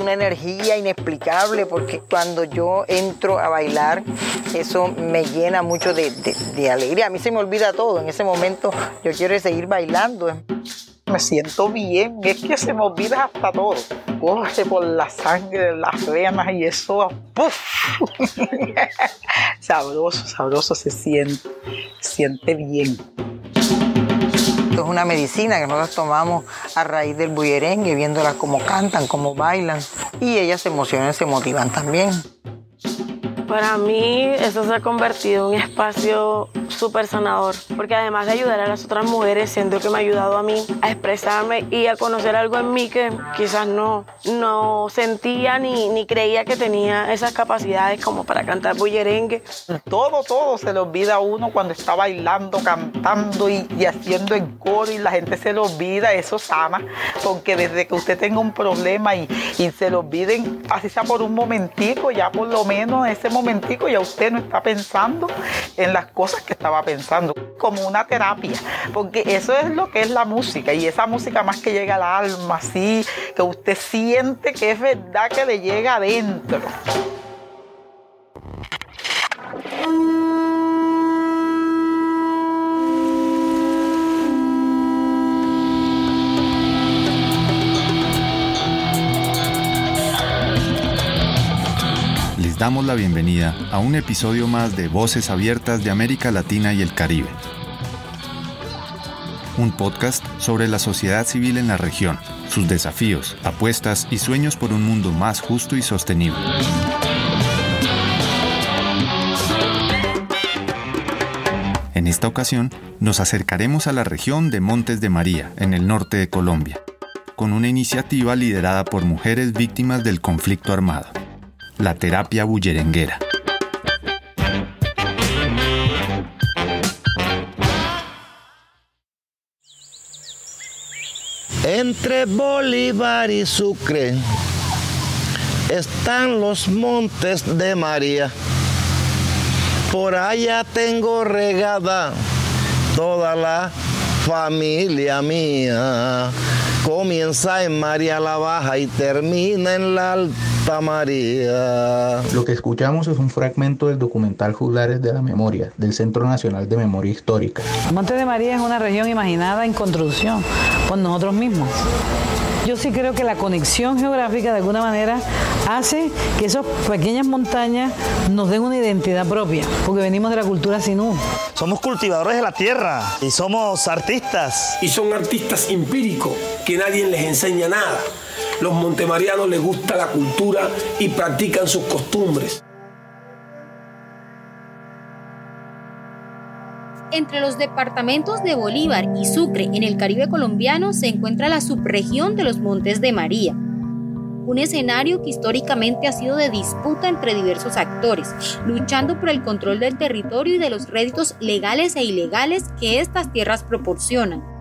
una energía inexplicable porque cuando yo entro a bailar, eso me llena mucho de, de alegría. A mí se me olvida todo. En ese momento yo quiero seguir bailando me siento bien, es que se me olvida hasta todo. Corre por la sangre, las venas y eso, ¡puf! sabroso, sabroso se siente, siente bien. Es una medicina que nosotros tomamos a raíz del bullerengue, viéndolas cómo cantan, cómo bailan. Y ellas se emocionan, se motivan también. Para mí eso se ha convertido en un espacio súper sanador, porque además de ayudar a las otras mujeres, siento que me ha ayudado a mí a expresarme y a conocer algo en mí que quizás no, no sentía ni, ni creía que tenía esas capacidades como para cantar bullerengue. Todo, todo se le olvida a uno cuando está bailando, cantando y, haciendo el coro y la gente se le olvida, eso sana, porque desde que usted tenga un problema y, y se lo olviden, así sea por un momentico, ya por lo menos ese momentico ya usted no está pensando en las cosas que estaba pensando, como una terapia, porque eso es lo que es la música y esa música más que llega al alma, así, que usted siente que es verdad que le llega adentro. Damos la bienvenida a un episodio más de Voces Abiertas de América Latina y el Caribe. Un podcast sobre la sociedad civil en la región, sus desafíos, apuestas y sueños por un mundo más justo y sostenible. En esta ocasión, nos acercaremos a la región de Montes de María, en el norte de Colombia, con una iniciativa liderada por mujeres víctimas del conflicto armado la terapia bullerenguera. Entre Bolívar y Sucre están los montes de María. Por allá tengo regada toda la familia mía. Comienza en María la Baja y termina en la Alta María. Lo que escuchamos es un fragmento del documental Juglares de la Memoria, del Centro Nacional de Memoria Histórica. Monte de María es una región imaginada en construcción por nosotros mismos. Yo sí creo que la conexión geográfica de alguna manera hace que esas pequeñas montañas nos den una identidad propia, porque venimos de la cultura sinú. Somos cultivadores de la tierra y somos artistas. Y son artistas empíricos, que nadie les enseña nada. Los montemarianos les gusta la cultura y practican sus costumbres. Entre los departamentos de Bolívar y Sucre en el Caribe colombiano se encuentra la subregión de los Montes de María, un escenario que históricamente ha sido de disputa entre diversos actores, luchando por el control del territorio y de los réditos legales e ilegales que estas tierras proporcionan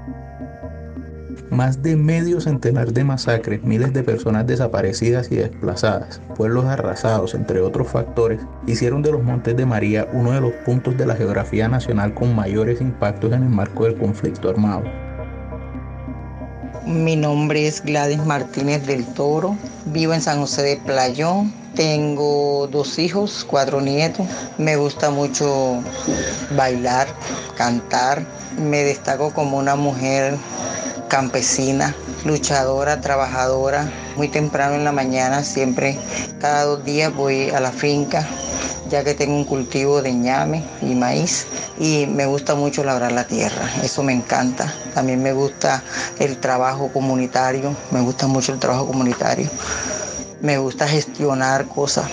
más de medio centenar de masacres, miles de personas desaparecidas y desplazadas, pueblos arrasados, entre otros factores, hicieron de los Montes de María uno de los puntos de la geografía nacional con mayores impactos en el marco del conflicto armado. Mi nombre es Gladys Martínez del Toro, vivo en San José de Playón, tengo dos hijos, cuatro nietos, me gusta mucho bailar, cantar, me destaco como una mujer campesina, luchadora, trabajadora. Muy temprano en la mañana, siempre, cada dos días voy a la finca, ya que tengo un cultivo de ñame y maíz y me gusta mucho labrar la tierra, eso me encanta. También me gusta el trabajo comunitario, me gusta mucho el trabajo comunitario. Me gusta gestionar cosas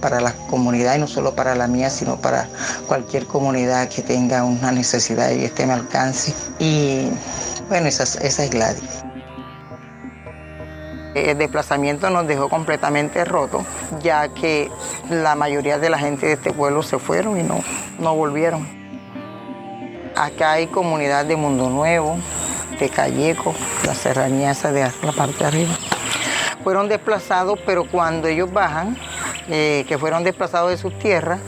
para la comunidad y no solo para la mía, sino para cualquier comunidad que tenga una necesidad y esté a mi alcance. Y bueno, esa, es Gladys. El desplazamiento nos dejó completamente roto, ya que la mayoría de la gente de este pueblo se fueron y no, no volvieron. Acá hay comunidad de Mundo Nuevo, de Calleco, la serranía esa de la parte de arriba. Fueron desplazados, pero cuando ellos bajan, eh, que fueron desplazados de sus tierras,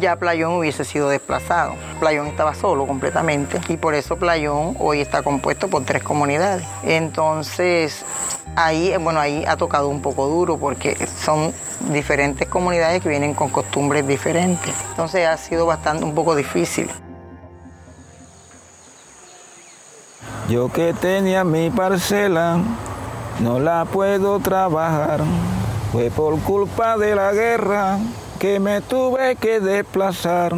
ya Playón hubiese sido desplazado. Playón estaba solo completamente y por eso Playón hoy está compuesto por tres comunidades. Entonces, ahí, bueno, ahí ha tocado un poco duro porque son diferentes comunidades que vienen con costumbres diferentes. Entonces ha sido bastante un poco difícil. Yo que tenía mi parcela, no la puedo trabajar. Fue por culpa de la guerra que me tuve que desplazar.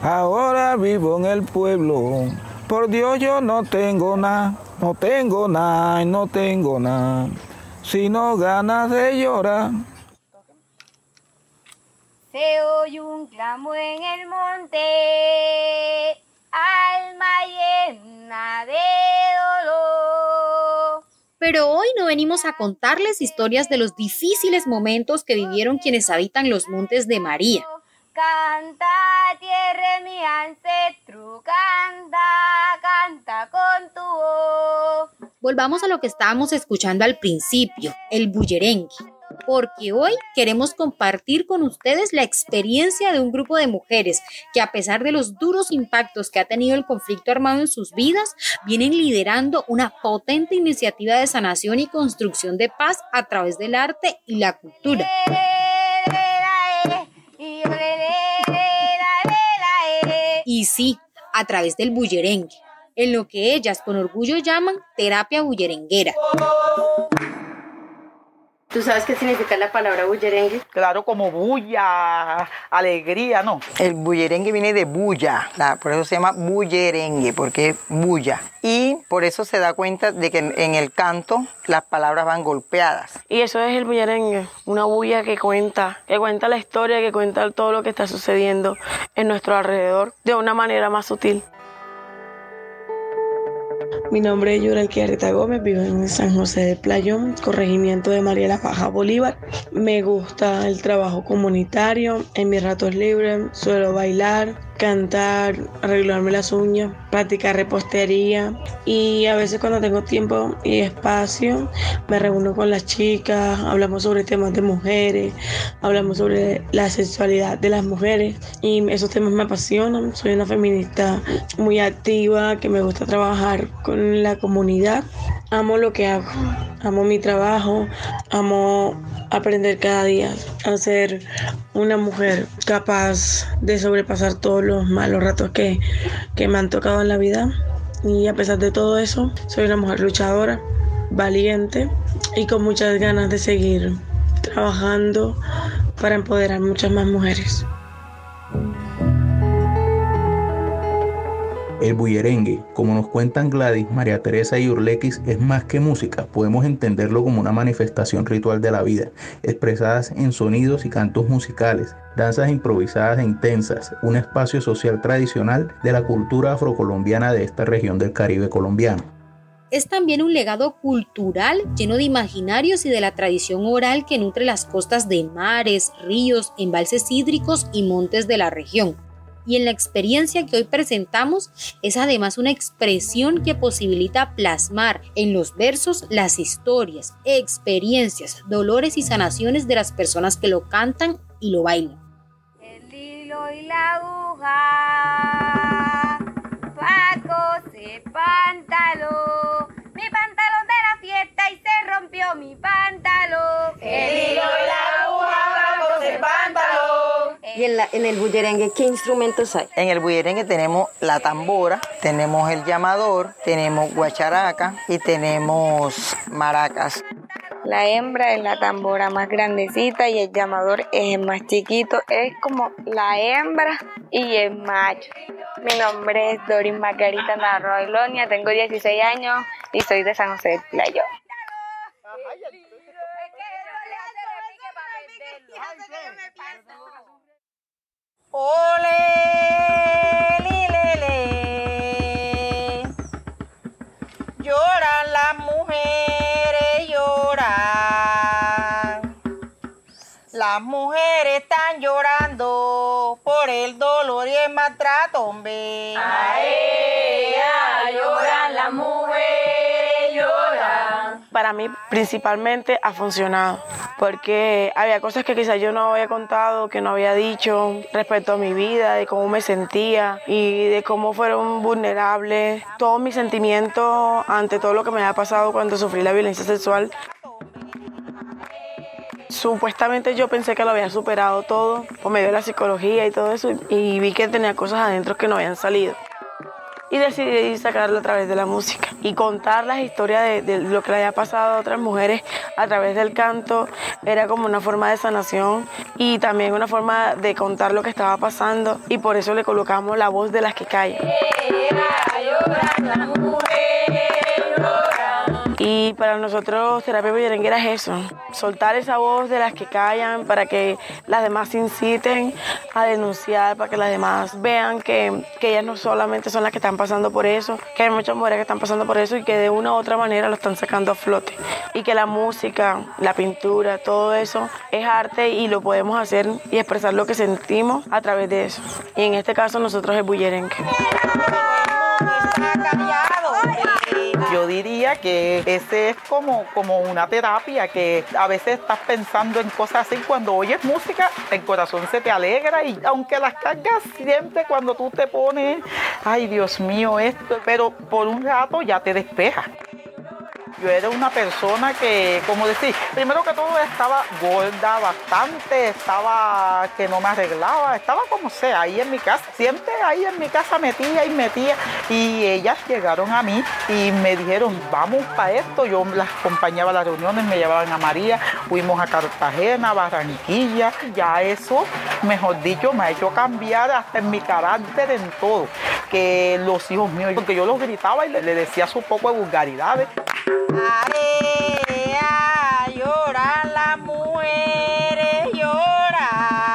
Ahora vivo en el pueblo. Por Dios yo no tengo nada, no tengo nada, no tengo nada. Sino ganas de llorar. Se oye un clamo en el monte, alma llena de. Pero hoy no venimos a contarles historias de los difíciles momentos que vivieron quienes habitan los montes de María. Canta, tierra mi ancestro, canta, canta con tu voz. Volvamos a lo que estábamos escuchando al principio, el bullerengue porque hoy queremos compartir con ustedes la experiencia de un grupo de mujeres que a pesar de los duros impactos que ha tenido el conflicto armado en sus vidas, vienen liderando una potente iniciativa de sanación y construcción de paz a través del arte y la cultura. Y sí, a través del bullerengue, en lo que ellas con orgullo llaman terapia bullerenguera. ¿Tú sabes qué significa la palabra bullerengue? Claro, como bulla, alegría, ¿no? El bullerengue viene de bulla, por eso se llama bullerengue, porque es bulla. Y por eso se da cuenta de que en, el canto las palabras van golpeadas. Y eso es el bullerengue, una bulla que cuenta, que cuenta la historia, que cuenta todo lo que está sucediendo en nuestro alrededor de una manera más sutil. Mi nombre es Yura Alquiarreta Gómez, vivo en San José de Playón, corregimiento de María la Baja Bolívar. Me gusta el trabajo comunitario, en mis ratos libres suelo bailar, cantar, arreglarme las uñas, practicar repostería y a veces cuando tengo tiempo y espacio me reúno con las chicas, hablamos sobre temas de mujeres, hablamos sobre la sexualidad de las mujeres y esos temas me apasionan. Soy una feminista muy activa que me gusta trabajar con la comunidad. Amo lo que hago, amo mi trabajo, amo aprender cada día a ser una mujer capaz de sobrepasar todos los malos ratos que, que me han tocado en la vida. Y a pesar de todo eso, soy una mujer luchadora, valiente y con muchas ganas de seguir trabajando para empoderar muchas más mujeres. El bullerengue, como nos cuentan Gladys, María Teresa y Urlequis, es más que música, podemos entenderlo como una manifestación ritual de la vida, expresadas en sonidos y cantos musicales, danzas improvisadas e intensas, un espacio social tradicional de la cultura afrocolombiana de esta región del Caribe colombiano. Es también un legado cultural lleno de imaginarios y de la tradición oral que nutre las costas de mares, ríos, embalses hídricos y montes de la región y en la experiencia que hoy presentamos es además una expresión que posibilita plasmar en los versos las historias, experiencias, dolores y sanaciones de las personas que lo cantan y lo bailan. El hilo y la aguja, Paco se ¿Y en, el bullerengue qué instrumentos hay? En el bullerengue tenemos la tambora, tenemos el llamador, tenemos guacharaca y tenemos maracas. La hembra es la tambora más grandecita y el llamador es el más chiquito. Es como la hembra y el macho. Mi nombre es Doris Margarita Narro Glonia, tengo 16 años y soy de San José del Playo. Ole, le, Lloran las mujeres, lloran. Las mujeres están llorando por el dolor y el maltrato, hombre. Ay, lloran las mujeres, lloran. Para mí principalmente ha funcionado porque había cosas que quizás yo no había contado, que no había dicho respecto a mi vida, de cómo me sentía y de cómo fueron vulnerables todos mis sentimientos ante todo lo que me había pasado cuando sufrí la violencia sexual. Supuestamente yo pensé que lo había superado todo por medio de la psicología y todo eso y vi que tenía cosas adentro que no habían salido y decidí sacarlo a través de la música y contar las historias de, lo que le había pasado a otras mujeres a través del canto era como una forma de sanación y también una forma de contar lo que estaba pasando y por eso le colocamos la voz de las que callan. Y para nosotros terapia bullerenguera es eso, soltar esa voz de las que callan para que las demás inciten a denunciar, para que las demás vean que, que ellas no solamente son las que están pasando por eso, que hay muchas mujeres que están pasando por eso y que de una u otra manera lo están sacando a flote. Y que la música, la pintura, todo eso es arte y lo podemos hacer y expresar lo que sentimos a través de eso. Y en este caso nosotros es bullerengue. Yo diría que ese es como, como una terapia, que a veces estás pensando en cosas así, cuando oyes música, el corazón se te alegra y aunque las cargas siempre cuando tú te pones, ay Dios mío, esto, pero por un rato ya te despejas. Yo era una persona que, como decir, primero que todo estaba gorda bastante, estaba que no me arreglaba, estaba como sea, ahí en mi casa. Siempre ahí en mi casa metía y metía. Y ellas llegaron a mí y me dijeron, vamos para esto. Yo las acompañaba a las reuniones, me llevaban a María, fuimos a Cartagena, Barranquilla. Ya eso, mejor dicho, me ha hecho cambiar hasta en mi carácter, en todo. Que los hijos míos, porque yo los gritaba y le, decía su poco de vulgaridades. Area, lloran las mujeres, lloran.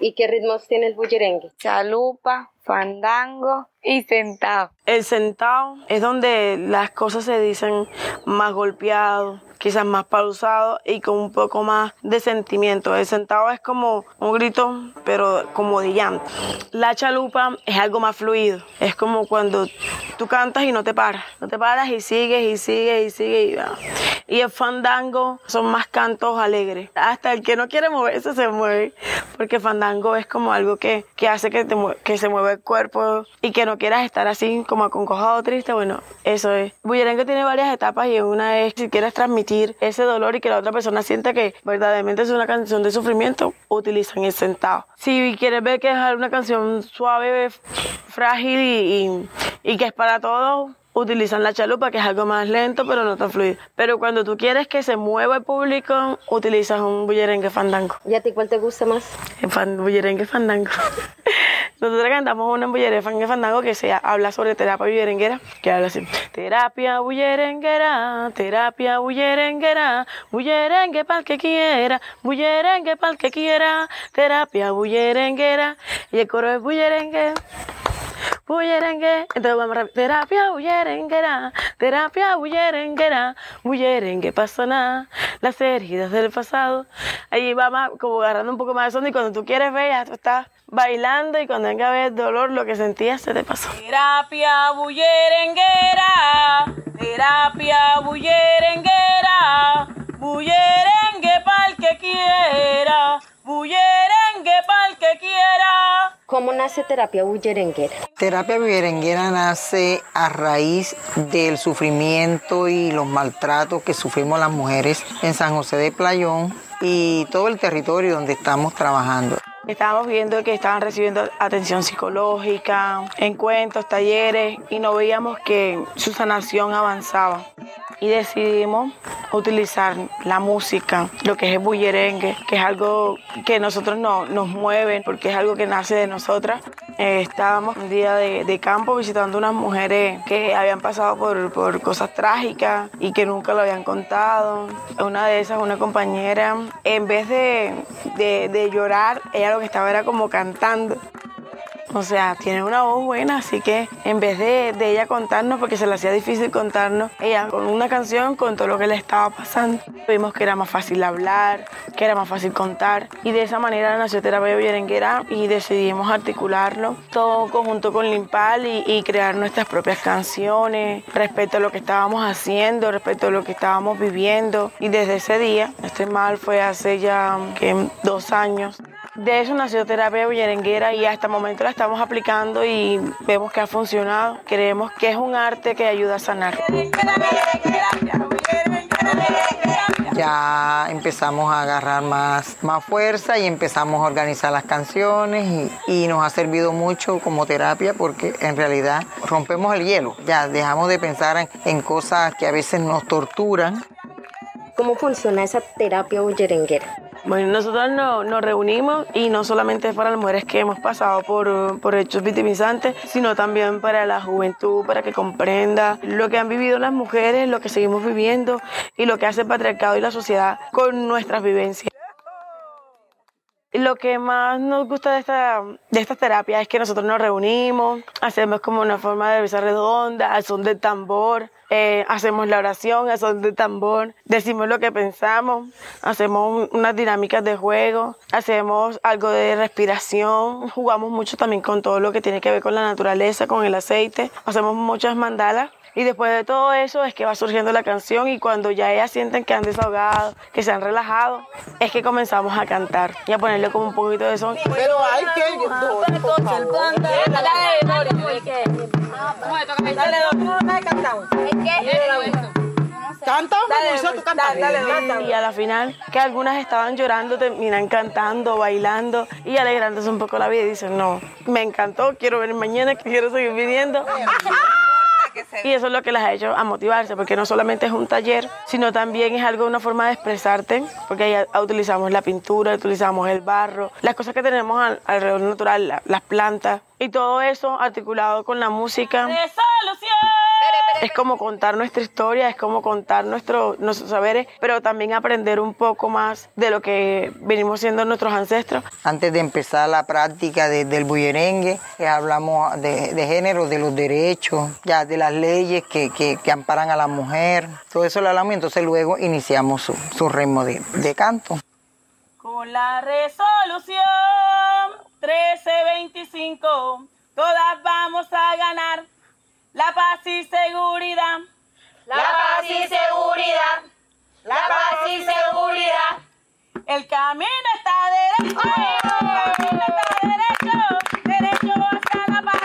¿Y qué ritmos tiene el bullerengue? Chalupa, fandango y sentado. El sentado es donde las cosas se dicen más golpeado, quizás más pausado y con un poco más de sentimiento. El sentado es como un grito, pero como de llanto. La chalupa es algo más fluido. Es como cuando tú cantas y no te paras. No te paras y sigues y sigues y sigues. Y, y el fandango son más cantos alegres. Hasta el que no quiere moverse se mueve. Porque fandango es como algo que, que hace que, te, que se mueva cuerpo y que no quieras estar así como aconcojado triste. Bueno, eso es. Bullerengue tiene varias etapas y una es si quieres transmitir ese dolor y que la otra persona sienta que verdaderamente es una canción de sufrimiento, utilizan el sentado. Si quieres ver que es una canción suave, frágil y, y, que es para todos, utilizan la chalupa, que es algo más lento, pero no tan fluido. Pero cuando tú quieres que se mueva el público, utilizas un bullerengue fandango. ¿Y a ti cuál te gusta más? El fan, bullerengue fandango. Nosotros cantamos una bullerengue fandango que se habla sobre terapia bullerenguera, que habla así. Terapia bullerenguera, terapia bullerenguera, bullerengue pa'l que quiera, bullerengue pa'l que quiera, terapia bullerenguera. Y el coro es bullerengue bullerengue. Entonces vamos a terapia bullerenguera, terapia bullerenguera, bullerengue pasa nada, las heridas del pasado. Ahí vamos como agarrando un poco más de sonido y cuando tú quieres ver, ya tú estás bailando y cuando venga a ver dolor, lo que sentías se te pasó. Terapia bullerenguera, terapia nace terapia bullerenguera? Terapia bullerenguera nace a raíz del sufrimiento y los maltratos que sufrimos las mujeres en San José de Playón y todo el territorio donde estamos trabajando. Estábamos viendo que estaban recibiendo atención psicológica, encuentros, talleres y no veíamos que su sanación avanzaba. Y decidimos utilizar la música, lo que es el bullerengue, que es algo que nosotros no, nos mueve porque es algo que nace de nosotras. Eh, estábamos un día de, campo visitando unas mujeres que habían pasado por, por cosas trágicas y que nunca lo habían contado. Una de esas, una compañera, en vez de, de, de llorar, ella lo que estaba era como cantando. O sea, tiene una voz buena, así que en vez de, ella contarnos, porque se le hacía difícil contarnos, ella con una canción contó lo que le estaba pasando. Vimos que era más fácil hablar, que era más fácil contar. Y de esa manera nació Terapia Berenguera y decidimos articularlo todo conjunto con Limpal y, y crear nuestras propias canciones respecto a lo que estábamos haciendo, respecto a lo que estábamos viviendo. Y desde ese día, este mal fue hace ya dos años, de eso nació terapia bullerenguera y hasta el momento la estamos aplicando y vemos que ha funcionado. Creemos que es un arte que ayuda a sanar. Ya empezamos a agarrar más, más fuerza y empezamos a organizar las canciones y, y nos ha servido mucho como terapia porque en realidad rompemos el hielo. Ya dejamos de pensar en, en cosas que a veces nos torturan. ¿Cómo funciona esa terapia bullerenguera? Bueno, nosotros no, nos reunimos y no solamente para las mujeres que hemos pasado por, por hechos victimizantes, sino también para la juventud, para que comprenda lo que han vivido las mujeres, lo que seguimos viviendo y lo que hace el patriarcado y la sociedad con nuestras vivencias. Lo que más nos gusta de esta, de esta terapia es que nosotros nos reunimos, hacemos como una forma de mesa redonda, al son del tambor, eh, hacemos la oración al son del tambor, decimos lo que pensamos, hacemos unas dinámicas de juego, hacemos algo de respiración, jugamos mucho también con todo lo que tiene que ver con la naturaleza, con el aceite, hacemos muchas mandalas y después de todo eso es que va surgiendo la canción y cuando ya ellas sienten que han desahogado, que se han relajado, es que comenzamos a cantar y a ponerle como un poquito de son. Pero hay que... Canta, Y a la final, que algunas estaban llorando, terminan cantando, bailando y alegrándose un poco la vida y dicen, no, me encantó, quiero venir mañana, quiero seguir viniendo. Y eso es lo que las ha hecho a motivarse, porque no solamente es un taller, sino también es algo, una forma de expresarte, porque ahí utilizamos la pintura, utilizamos el barro, las cosas que tenemos al- alrededor natural, la- las plantas, y todo eso articulado con la música. Es como contar nuestra historia, es como contar nuestro, nuestros saberes, pero también aprender un poco más de lo que venimos siendo nuestros ancestros. Antes de empezar la práctica de- del bullerengue, eh, hablamos de, de género, de los derechos, ya de las leyes que, que- que amparan a la mujer. Todo eso lo hablamos y entonces luego iniciamos su, su ritmo de, de canto. Con la resolución 1325, todas vamos a ganar la paz y seguridad. La paz y seguridad. La paz y seguridad. El camino está derecho. El camino está derecho. La paz.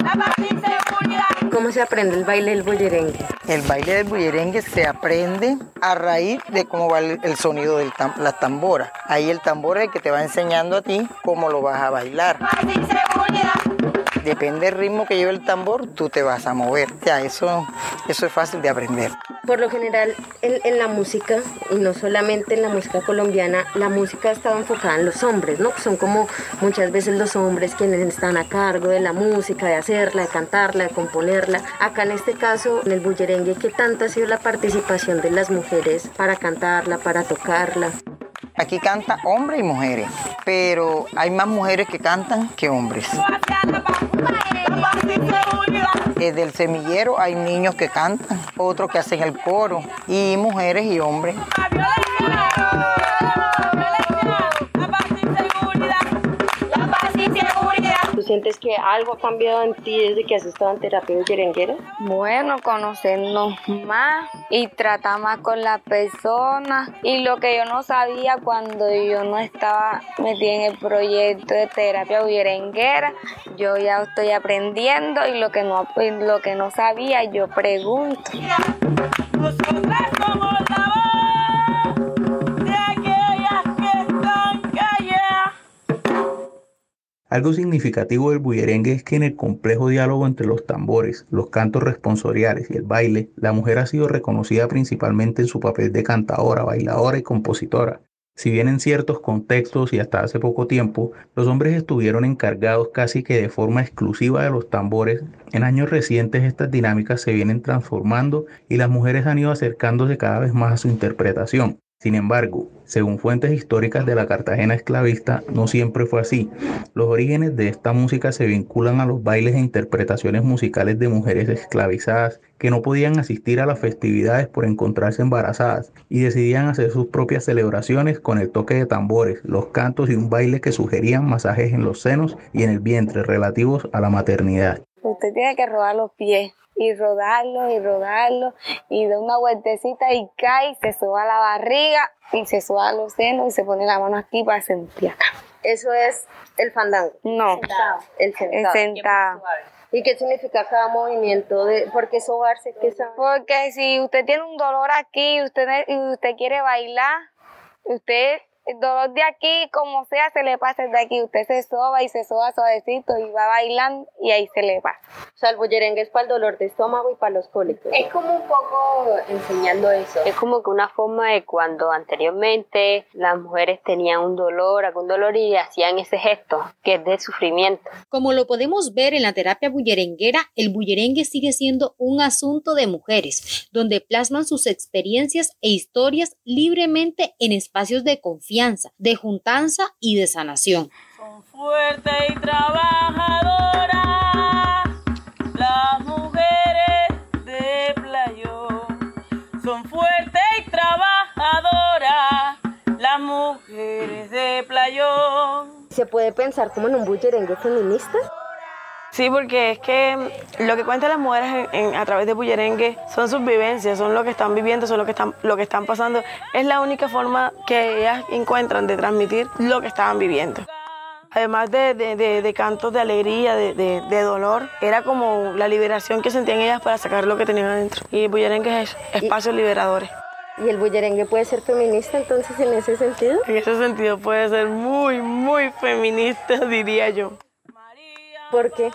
La paz y seguridad. ¿Cómo se aprende el baile del bullerengue? El baile del bullerengue se aprende a raíz de cómo va el, sonido de las tamboras. Ahí el tambor es el que te va enseñando a ti cómo lo vas a bailar. Depende del ritmo que lleve el tambor, tú te vas a mover. Ya, eso, eso es fácil de aprender. Por lo general, en, la música, y no solamente en la música colombiana, la música ha estado enfocada en los hombres, ¿no? Son como muchas veces los hombres quienes están a cargo de la música, de hacerla, de cantarla, de componerla. Acá en este caso, en el bullerengue, ¿qué tanta ha sido la participación de las mujeres para cantarla, para tocarla? Aquí canta hombres y mujeres, pero hay más mujeres que cantan que hombres. Desde el semillero hay niños que cantan, otros que hacen el coro, y mujeres y hombres. ¿Tú sientes que algo ha cambiado en ti desde que has estado en terapia bullerenguera? Bueno, conocernos más y tratar más con las personas. Y lo que yo no sabía cuando yo no estaba metida en el proyecto de terapia bullerenguera, yo ya estoy aprendiendo y lo que no, lo que no sabía yo pregunto. Algo significativo del bullerengue es que en el complejo diálogo entre los tambores, los cantos responsoriales y el baile, la mujer ha sido reconocida principalmente en su papel de cantadora, bailadora y compositora. Si bien en ciertos contextos y hasta hace poco tiempo, los hombres estuvieron encargados casi que de forma exclusiva de los tambores, en años recientes estas dinámicas se vienen transformando y las mujeres han ido acercándose cada vez más a su interpretación. Sin embargo, según fuentes históricas de la Cartagena esclavista, no siempre fue así. Los orígenes de esta música se vinculan a los bailes e interpretaciones musicales de mujeres esclavizadas que no podían asistir a las festividades por encontrarse embarazadas y decidían hacer sus propias celebraciones con el toque de tambores, los cantos y un baile que sugerían masajes en los senos y en el vientre relativos a la maternidad. Usted tiene que rodar los pies y rodarlo y rodarlo y da una vueltecita y cae y se suba la barriga y se suba los senos y se pone la mano aquí para sentir acá. Eso es el fandango. No, el sentado. el sentado. ¿Y qué significa cada movimiento? De, ¿Por qué sobarse? ¿Qué sabe? Porque si usted tiene un dolor aquí y usted, y usted quiere bailar, usted el dolor de aquí, como sea, se le pasa de aquí. Usted se soba y se soba suavecito y va bailando y ahí se le pasa. O sea, el bullerengue es para el dolor de estómago y para los cólicos. Es como un poco enseñando eso. Es como que una forma de cuando anteriormente las mujeres tenían un dolor, algún dolor y hacían ese gesto, que es de sufrimiento. Como lo podemos ver en la terapia bullerenguera, el bullerengue sigue siendo un asunto de mujeres, donde plasman sus experiencias e historias libremente en espacios de confianza de juntanza y de sanación. Son fuertes y trabajadoras las mujeres de Playón. Son fuertes y trabajadoras las mujeres de Playón. ¿Se puede pensar como en un bullerengue feminista? Sí, porque es que lo que cuentan las mujeres a través de Bullerengue son sus vivencias, son lo que están viviendo, son lo que están, lo que están pasando. Es la única forma que ellas encuentran de transmitir lo que estaban viviendo. Además de, cantos de alegría, de, dolor, era como la liberación que sentían ellas para sacar lo que tenían adentro. Y Bullerengue es espacios liberadores. ¿Y el bullerengue puede ser feminista entonces en ese sentido? En ese sentido puede ser muy, muy feminista, diría yo. ¿Por qué?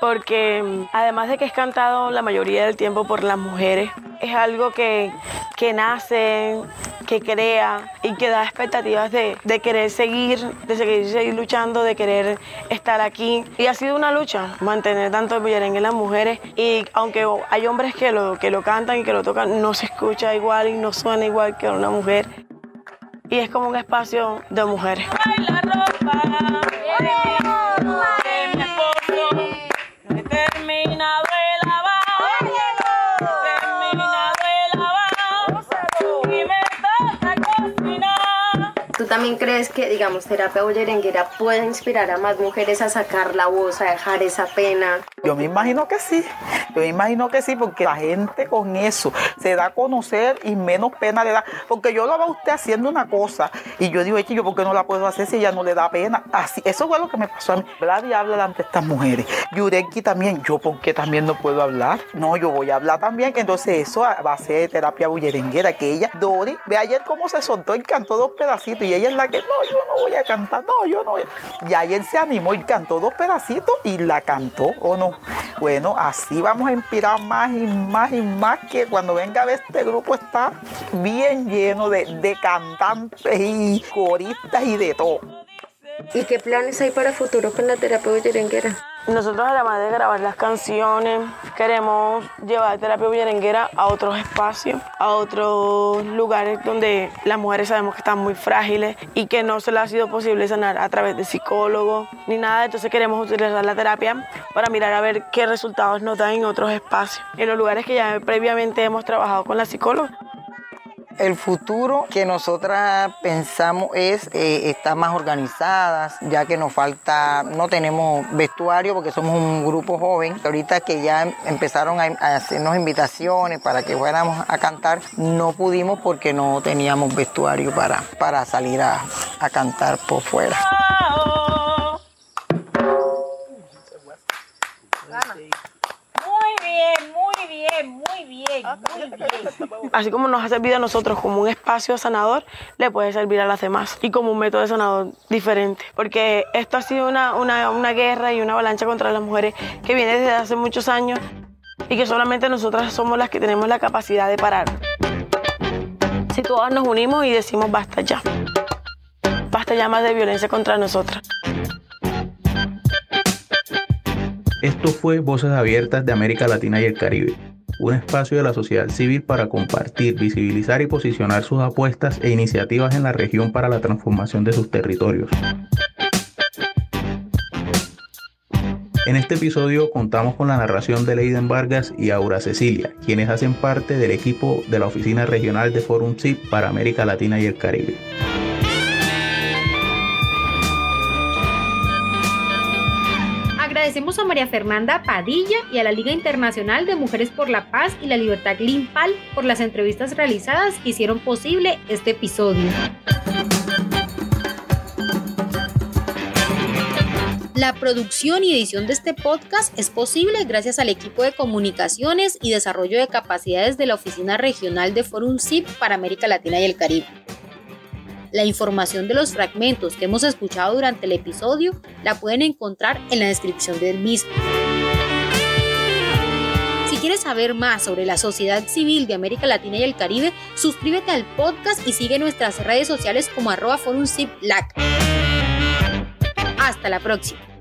Porque además de que es cantado la mayoría del tiempo por las mujeres, es algo que, que nace, que crea y que da expectativas de, de, querer seguir, de seguir, seguir luchando, de querer estar aquí. Y ha sido una lucha mantener tanto el bullerengue en las mujeres y aunque hay hombres que lo, que lo cantan y que lo tocan, no se escucha igual y no suena igual que una mujer. Y es como un espacio de mujeres. También crees que, digamos, terapia bullerenguera puede inspirar a más mujeres a sacar la voz, a dejar esa pena? Yo me imagino que sí, yo me imagino que sí, porque la gente con eso se da a conocer y menos pena le da. Porque yo lo veo a usted haciendo una cosa y yo digo, yo, ¿por qué no la puedo hacer si ella no le da pena? Así, eso fue lo que me pasó a mí. Vlad habla ante estas mujeres. Yureki también, yo, ¿por qué también no puedo hablar? No, yo voy a hablar también. Entonces, eso va a ser terapia bullerenguera, que ella, Dori, ve ayer cómo se soltó y cantó dos pedacitos y ella es la que, no, yo no voy a cantar, no, yo no voy a... Y ahí él se animó y cantó dos pedacitos y la cantó, ¿o no? Bueno, así vamos a inspirar más y más y más que cuando venga a ver este grupo está bien lleno de, de cantantes y coristas y de todo. ¿Y qué planes hay para futuro con la terapia bullerenguera? Nosotros además de grabar las canciones, queremos llevar terapia bullerenguera a otros espacios, a otros lugares donde las mujeres sabemos que están muy frágiles y que no se les ha sido posible sanar a través de psicólogos ni nada. Entonces queremos utilizar la terapia para mirar a ver qué resultados nos dan en otros espacios, en los lugares que ya previamente hemos trabajado con la psicóloga. El futuro que nosotras pensamos es eh, estar más organizadas, ya que nos falta, no tenemos vestuario porque somos un grupo joven. Ahorita que ya empezaron a, hacernos invitaciones para que fuéramos a cantar, no pudimos porque no teníamos vestuario para, para salir a, a cantar por fuera. Así como nos ha servido a nosotros como un espacio sanador, le puede servir a las demás y como un método sanador diferente. Porque esto ha sido una, una, una guerra y una avalancha contra las mujeres que viene desde hace muchos años y que solamente nosotras somos las que tenemos la capacidad de parar. Si todas nos unimos y decimos basta ya, basta ya más de violencia contra nosotras. Esto fue Voces Abiertas de América Latina y el Caribe. Un espacio de la sociedad civil para compartir, visibilizar y posicionar sus apuestas e iniciativas en la región para la transformación de sus territorios. En este episodio contamos con la narración de Leiden Vargas y Aura Cecilia, quienes hacen parte del equipo de la Oficina Regional de Forum CIP para América Latina y el Caribe. Agradecemos a María Fernanda Padilla y a la Liga Internacional de Mujeres por la Paz y la Libertad Limpal por las entrevistas realizadas que hicieron posible este episodio. La producción y edición de este podcast es posible gracias al equipo de comunicaciones y desarrollo de capacidades de la Oficina Regional de Forum CIP para América Latina y el Caribe. La información de los fragmentos que hemos escuchado durante el episodio la pueden encontrar en la descripción del mismo. Si quieres saber más sobre la sociedad civil de América Latina y el Caribe, suscríbete al podcast y sigue nuestras redes sociales como arroba. Hasta la próxima.